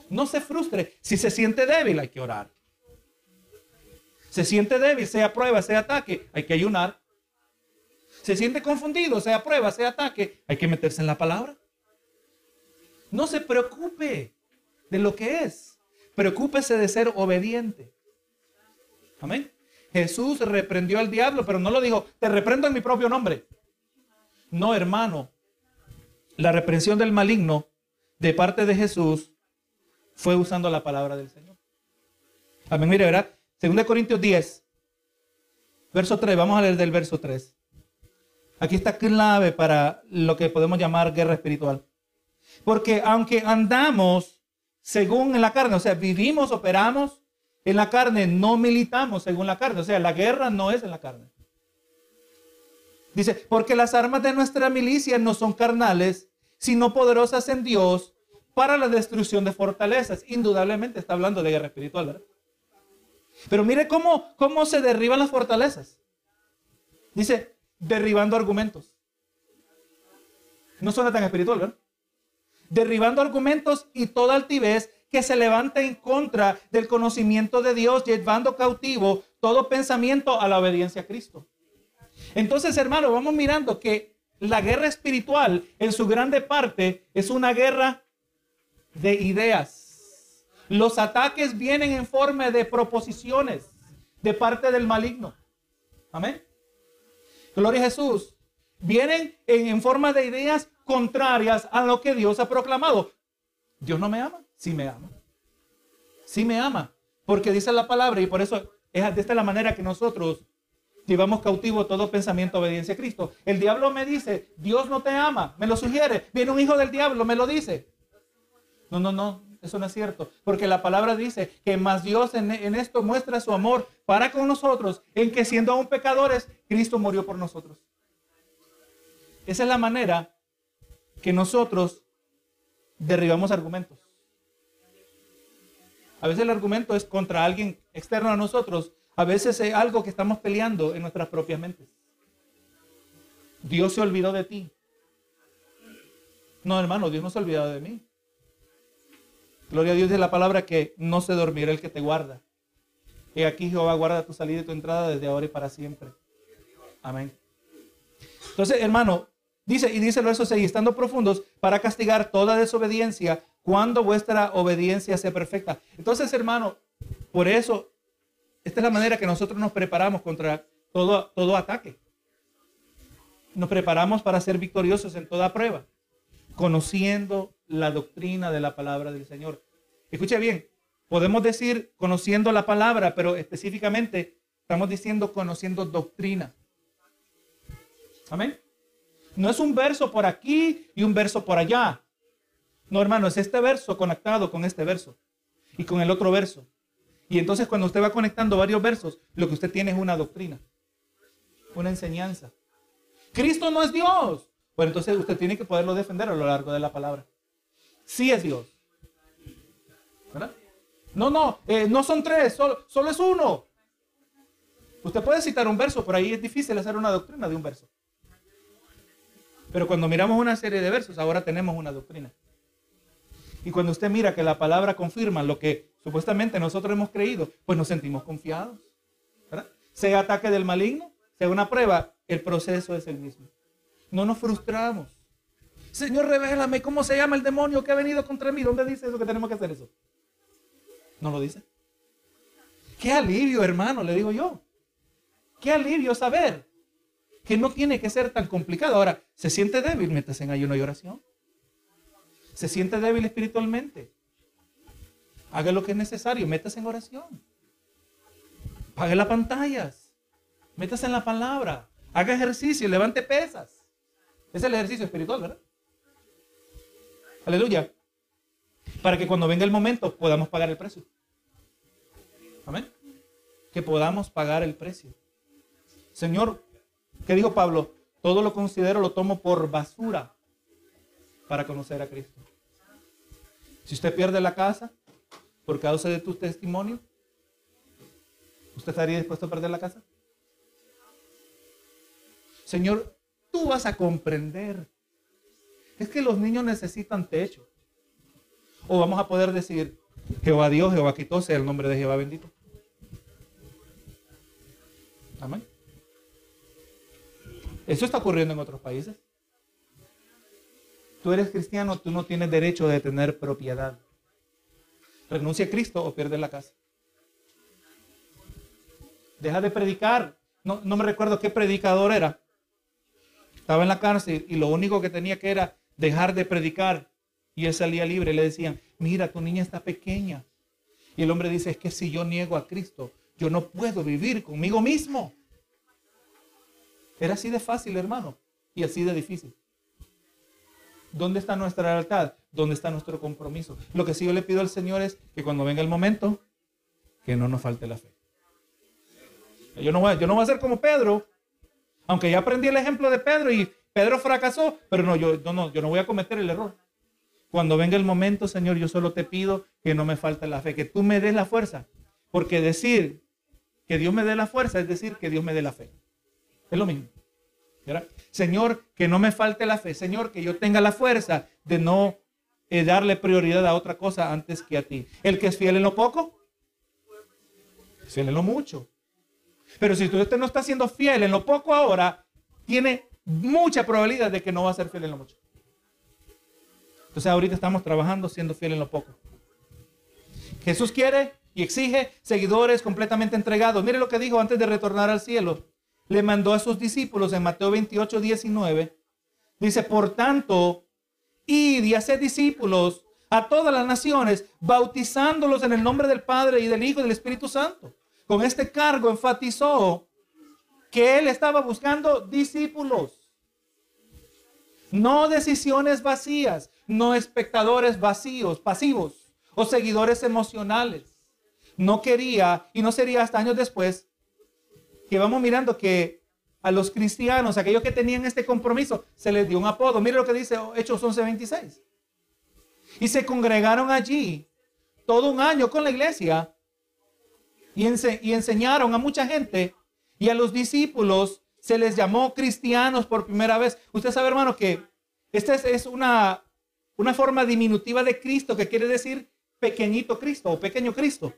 No se frustre. Si se siente débil, hay que orar. Se siente débil, sea prueba, sea ataque, hay que ayunar. Se siente confundido, sea prueba, sea ataque, hay que meterse en la palabra. No se preocupe de lo que es. Preocúpese de ser obediente. Amén. Jesús reprendió al diablo, pero no lo dijo, te reprendo en mi propio nombre. No, hermano. La reprensión del maligno de parte de Jesús fue usando la palabra del Señor. Amén, mire, ¿verdad? Segunda Corintios 10, verso 3. Vamos a leer del verso 3. Aquí está clave para lo que podemos llamar guerra espiritual. Porque aunque andamos según en la carne, o sea, vivimos, operamos en la carne, no militamos según la carne, o sea, la guerra no es en la carne. Dice, porque las armas de nuestra milicia no son carnales, sino poderosas en Dios para la destrucción de fortalezas. Indudablemente está hablando de guerra espiritual, ¿verdad? Pero mire cómo, cómo se derriban las fortalezas. Dice, derribando argumentos. No suena tan espiritual, ¿verdad? Derribando argumentos y toda altivez que se levanta en contra del conocimiento de Dios, llevando cautivo todo pensamiento a la obediencia a Cristo. Entonces, hermano, vamos mirando que la guerra espiritual en su grande parte es una guerra de ideas. Los ataques vienen en forma de proposiciones de parte del maligno. Amén. Gloria a Jesús. Vienen en, forma de ideas contrarias a lo que Dios ha proclamado. Dios no me ama, sí me ama. Sí me ama. Porque dice la palabra y por eso es de esta la manera que nosotros llevamos cautivo todo pensamiento de obediencia a Cristo. El diablo me dice, Dios no te ama, me lo sugiere. Viene un hijo del diablo, me lo dice. No, no, no, eso no es cierto. Porque la palabra dice que más Dios en, esto muestra su amor para con nosotros, en que siendo aún pecadores, Cristo murió por nosotros. Esa es la manera que nosotros derribamos argumentos. A veces el argumento es contra alguien externo a nosotros. A veces es algo que estamos peleando en nuestras propias mentes. Dios se olvidó de ti. No, hermano, Dios no se ha olvidado de mí. Gloria a Dios de la palabra que no se dormirá el que te guarda. Y aquí Jehová guarda tu salida y tu entrada desde ahora y para siempre. Amén. Entonces, hermano, dice, y dice el verso 6, estando profundos para castigar toda desobediencia cuando vuestra obediencia sea perfecta. Entonces, hermano, por eso, esta es la manera que nosotros nos preparamos contra todo, todo ataque. Nos preparamos para ser victoriosos en toda prueba, conociendo la doctrina de la palabra del Señor. Escuche bien, podemos decir conociendo la palabra, pero específicamente estamos diciendo conociendo doctrina. Amén. No es un verso por aquí y un verso por allá. No, hermano, es este verso conectado con este verso y con el otro verso. Y entonces cuando usted va conectando varios versos, lo que usted tiene es una doctrina, una enseñanza. Cristo no es Dios. Bueno, entonces usted tiene que poderlo defender a lo largo de la palabra sí es Dios. ¿Verdad? No, no, eh, no son tres, solo, es uno. Usted puede citar un verso, por ahí es difícil hacer una doctrina de un verso. Pero cuando miramos una serie de versos, ahora tenemos una doctrina. Y cuando usted mira que la palabra confirma lo que supuestamente nosotros hemos creído, pues nos sentimos confiados. ¿verdad? Sea ataque del maligno, sea una prueba, el proceso es el mismo. No nos frustramos. Señor, revélame cómo se llama el demonio que ha venido contra mí. ¿Dónde dice eso que tenemos que hacer eso? No lo dice. Qué alivio, hermano, le digo yo. Qué alivio saber que no tiene que ser tan complicado. Ahora, ¿se siente débil? Métase en ayuno y oración. ¿Se siente débil espiritualmente? Haga lo que es necesario, métase en oración. Pague las pantallas. Métase en la palabra. Haga ejercicio, levante pesas. Es el ejercicio espiritual, ¿verdad? Aleluya. Para que cuando venga el momento podamos pagar el precio. Amén. Que podamos pagar el precio. Señor, ¿qué dijo Pablo? Todo lo considero, lo tomo por basura para conocer a Cristo. Si usted pierde la casa por causa de tu testimonio, ¿usted estaría dispuesto a perder la casa? Señor, tú vas a comprender es que los niños necesitan techo. O vamos a poder decir, Jehová Dios, Jehová quitó, sea el nombre de Jehová bendito. Amén. Eso está ocurriendo en otros países. Tú eres cristiano, tú no tienes derecho de tener propiedad. Renuncia a Cristo o pierde la casa. Deja de predicar. No, no me recuerdo qué predicador era. Estaba en la cárcel y lo único que tenía que era dejar de predicar. Y él salía libre. Le decían, mira, tu niña está pequeña. Y el hombre dice, es que si yo niego a Cristo, yo no puedo vivir conmigo mismo. Era así de fácil, hermano, y así de difícil. ¿Dónde está nuestra lealtad? ¿dónde está nuestro compromiso? Lo que sí yo le pido al Señor es que cuando venga el momento, que no nos falte la fe. Yo no voy, yo no voy a ser como Pedro, aunque ya aprendí el ejemplo de Pedro y Pedro fracasó, pero no, yo no, yo no voy a cometer el error. Cuando venga el momento, Señor, yo solo te pido que no me falte la fe, que tú me des la fuerza. Porque decir que Dios me dé la fuerza es decir que Dios me dé la fe. Es lo mismo. Señor, que no me falte la fe. Señor, que yo tenga la fuerza de no eh, darle prioridad a otra cosa antes que a ti. El que es fiel en lo poco, fiel en lo mucho. Pero si usted no está siendo fiel en lo poco ahora, tiene mucha probabilidad de que no va a ser fiel en lo mucho. Entonces ahorita estamos trabajando siendo fiel en lo poco. Jesús quiere y exige seguidores completamente entregados. Mire lo que dijo antes de retornar al cielo. Le mandó a sus discípulos en Mateo 28, 19. Dice, por tanto, id y haced discípulos a todas las naciones, bautizándolos en el nombre del Padre y del Hijo y del Espíritu Santo. Con este cargo enfatizó que él estaba buscando discípulos. No decisiones vacías, no espectadores vacíos, pasivos o seguidores emocionales. No quería, y no sería hasta años después, que vamos mirando que a los cristianos, aquellos que tenían este compromiso, se les dio un apodo. Mire lo que dice Hechos 11:26. Y se congregaron allí todo un año con la iglesia y, y enseñaron a mucha gente y a los discípulos se les llamó cristianos por primera vez. Usted sabe, hermano, que esta es, una, una forma diminutiva de Cristo que quiere decir pequeñito Cristo o pequeño Cristo.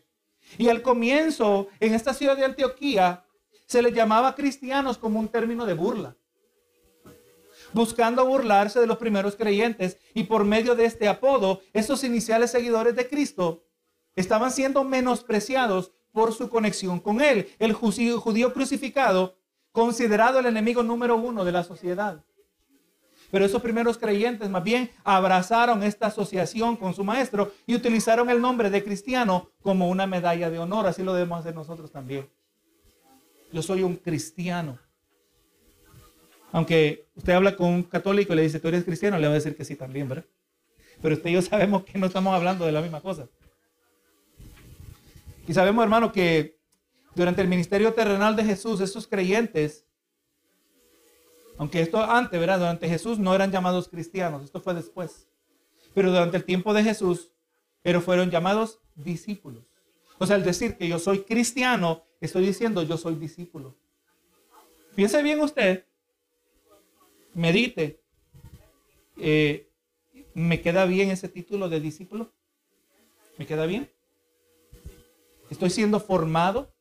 Y al comienzo, en esta ciudad de Antioquía, se les llamaba cristianos como un término de burla, buscando burlarse de los primeros creyentes. Y por medio de este apodo, esos iniciales seguidores de Cristo estaban siendo menospreciados por su conexión con Él. El judío, crucificado, considerado el enemigo número uno de la sociedad. Pero esos primeros creyentes más bien abrazaron esta asociación con su maestro y utilizaron el nombre de cristiano como una medalla de honor. Así lo debemos hacer nosotros también. Yo soy un cristiano. Aunque usted habla con un católico y le dice, tú eres cristiano, le va a decir que sí también, ¿verdad? Pero usted y yo sabemos que no estamos hablando de la misma cosa. Y sabemos, hermano, que durante el ministerio terrenal de Jesús, esos creyentes aunque esto antes, ¿verdad? Durante Jesús no eran llamados cristianos, esto fue después. Pero durante el tiempo de Jesús, pero fueron llamados discípulos. O sea, al decir que yo soy cristiano, estoy diciendo yo soy discípulo. Piense bien usted, medite. Eh, ¿Me queda bien ese título de discípulo? ¿Me queda bien? ¿Estoy siendo formado?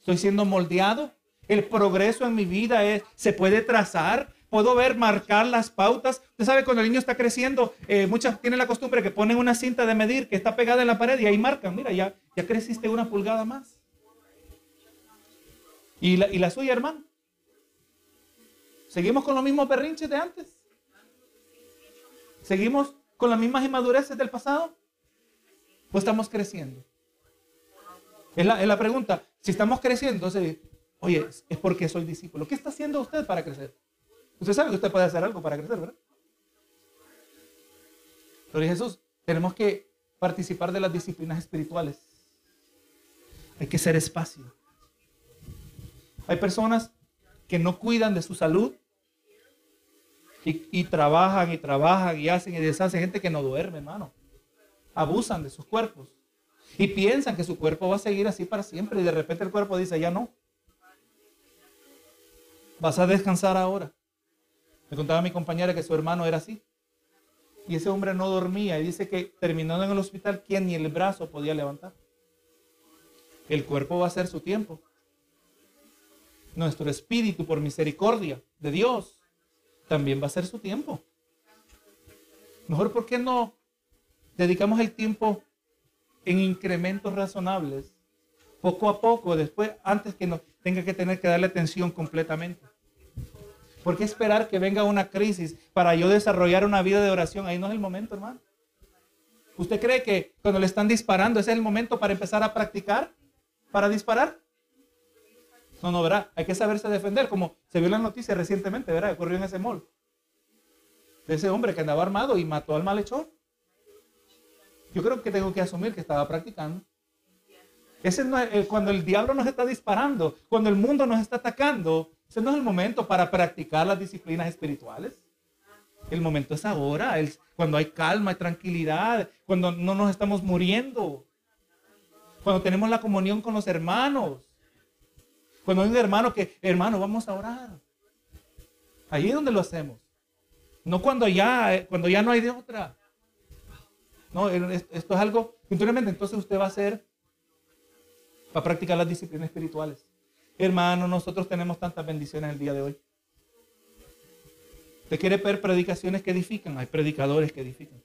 ¿Estoy siendo moldeado? El progreso en mi vida es, se puede trazar. Puedo ver, marcar las pautas. Usted sabe, cuando el niño está creciendo, eh, muchas tienen la costumbre que ponen una cinta de medir que está pegada en la pared y ahí marcan. Mira, ya, ya creciste una pulgada más. ¿Y la, y la suya, hermano? ¿Seguimos con los mismos berrinches de antes? ¿Seguimos con las mismas inmadureces del pasado? ¿O estamos creciendo? Es la, es la pregunta. Si estamos creciendo, entonces Oye, es porque soy discípulo. ¿Qué está haciendo usted para crecer? Usted sabe que usted puede hacer algo para crecer, ¿verdad? Pero Jesús, tenemos que participar de las disciplinas espirituales. Hay que ser espacio. Hay personas que no cuidan de su salud y, y, trabajan y trabajan y hacen y deshacen. Gente que no duerme, hermano. Abusan de sus cuerpos y piensan que su cuerpo va a seguir así para siempre y de repente el cuerpo dice, ya no. Vas a descansar ahora. Me contaba mi compañera que su hermano era así. Y ese hombre no dormía. Y dice que terminando en el hospital, quien ni el brazo podía levantar. El cuerpo va a ser su tiempo. Nuestro espíritu, por misericordia de Dios, también va a ser su tiempo. Mejor, ¿por qué no dedicamos el tiempo en incrementos razonables? Poco a poco, después, antes que nos tenga que tener que darle atención completamente. ¿Por qué esperar que venga una crisis para yo desarrollar una vida de oración? Ahí no es el momento, hermano. ¿Usted cree que cuando le están disparando ese es el momento para empezar a practicar? ¿Para disparar? No, no, ¿verdad? Hay que saberse defender, como se vio en la noticia recientemente, ¿verdad? Ocurrió en ese mall. De ese hombre que andaba armado y mató al malhechor. Yo creo que tengo que asumir que estaba practicando. Ese no es, eh, cuando el diablo nos está disparando, cuando el mundo nos está atacando, ese no es el momento para practicar las disciplinas espirituales. El momento es ahora, cuando hay calma y tranquilidad, cuando no nos estamos muriendo, cuando tenemos la comunión con los hermanos, cuando hay un hermano que, hermano, vamos a orar. Ahí es donde lo hacemos. No cuando ya, eh, cuando ya no hay de otra. No, esto es algo, entonces usted va a hacer para practicar las disciplinas espirituales. Hermano, nosotros tenemos tantas bendiciones el día de hoy. Usted quiere ver predicaciones que edifican, hay predicadores que edifican,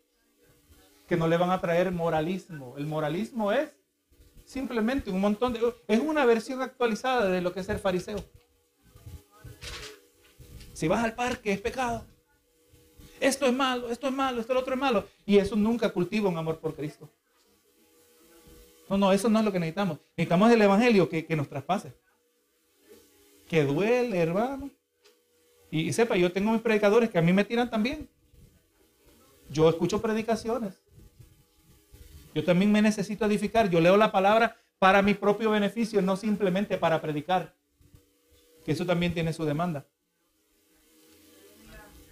que no le van a traer moralismo. El moralismo es simplemente un montón de... Es una versión actualizada de lo que es ser fariseo. Si vas al parque es pecado. Esto es malo, esto es malo, esto es otro es malo. Y eso nunca cultiva un amor por Cristo. No, no, eso no es lo que necesitamos. Necesitamos el Evangelio que, nos traspase. Que duele, hermano. Y, sepa, yo tengo mis predicadores que a mí me tiran también. Yo escucho predicaciones. Yo también me necesito edificar. Yo leo la palabra para mi propio beneficio, no simplemente para predicar. Que eso también tiene su demanda.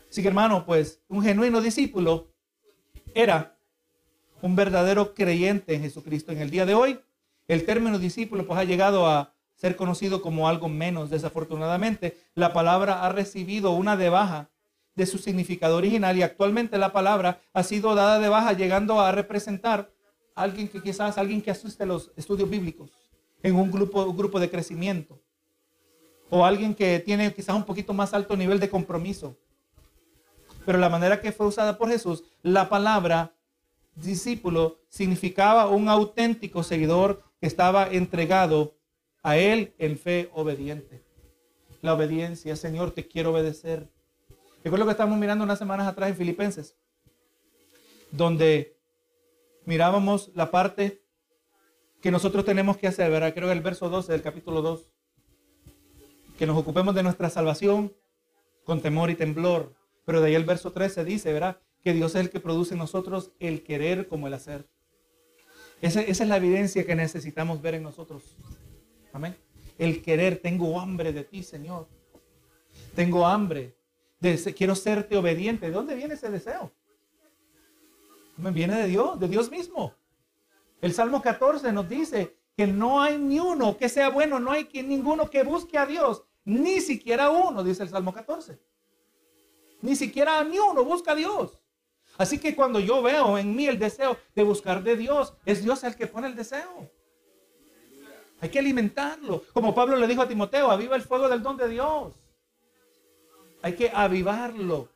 Así que hermano, pues un genuino discípulo era un verdadero creyente en Jesucristo. En el día de hoy, el término discípulo pues ha llegado a ser conocido como algo menos. Desafortunadamente, la palabra ha recibido una de baja de su significado original y actualmente la palabra ha sido dada de baja llegando a representar alguien que quizás alguien que asuste los estudios bíblicos en un grupo, un grupo de crecimiento o alguien que tiene quizás un poquito más alto nivel de compromiso. Pero la manera que fue usada por Jesús, la palabra discípulo significaba un auténtico seguidor que estaba entregado a él en fe obediente. La obediencia, Señor, te quiero obedecer. Recuerdo que estamos mirando unas semanas atrás en Filipenses, donde mirábamos la parte que nosotros tenemos que hacer, ¿verdad? Creo que el verso 12 del capítulo 2, que nos ocupemos de nuestra salvación con temor y temblor. Pero de ahí el verso 13 dice, ¿verdad? que Dios es el que produce en nosotros el querer como el hacer. Esa, es la evidencia que necesitamos ver en nosotros. Amén. El querer, tengo hambre de ti, Señor. Tengo hambre. Quiero serte obediente. ¿De dónde viene ese deseo? Viene de Dios, de Dios mismo. El Salmo 14 nos dice que no hay ni uno que sea bueno, no hay ninguno que busque a Dios, ni siquiera uno, dice el Salmo 14. Ni siquiera ni uno busca a Dios. Así que cuando yo veo en mí el deseo de buscar de Dios, es Dios el que pone el deseo. Hay que alimentarlo. Como Pablo le dijo a Timoteo, aviva el fuego del don de Dios. Hay que avivarlo.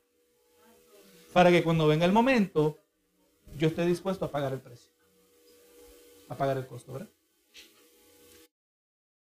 Para que cuando venga el momento, yo esté dispuesto a pagar el precio. A pagar el costo, ¿verdad?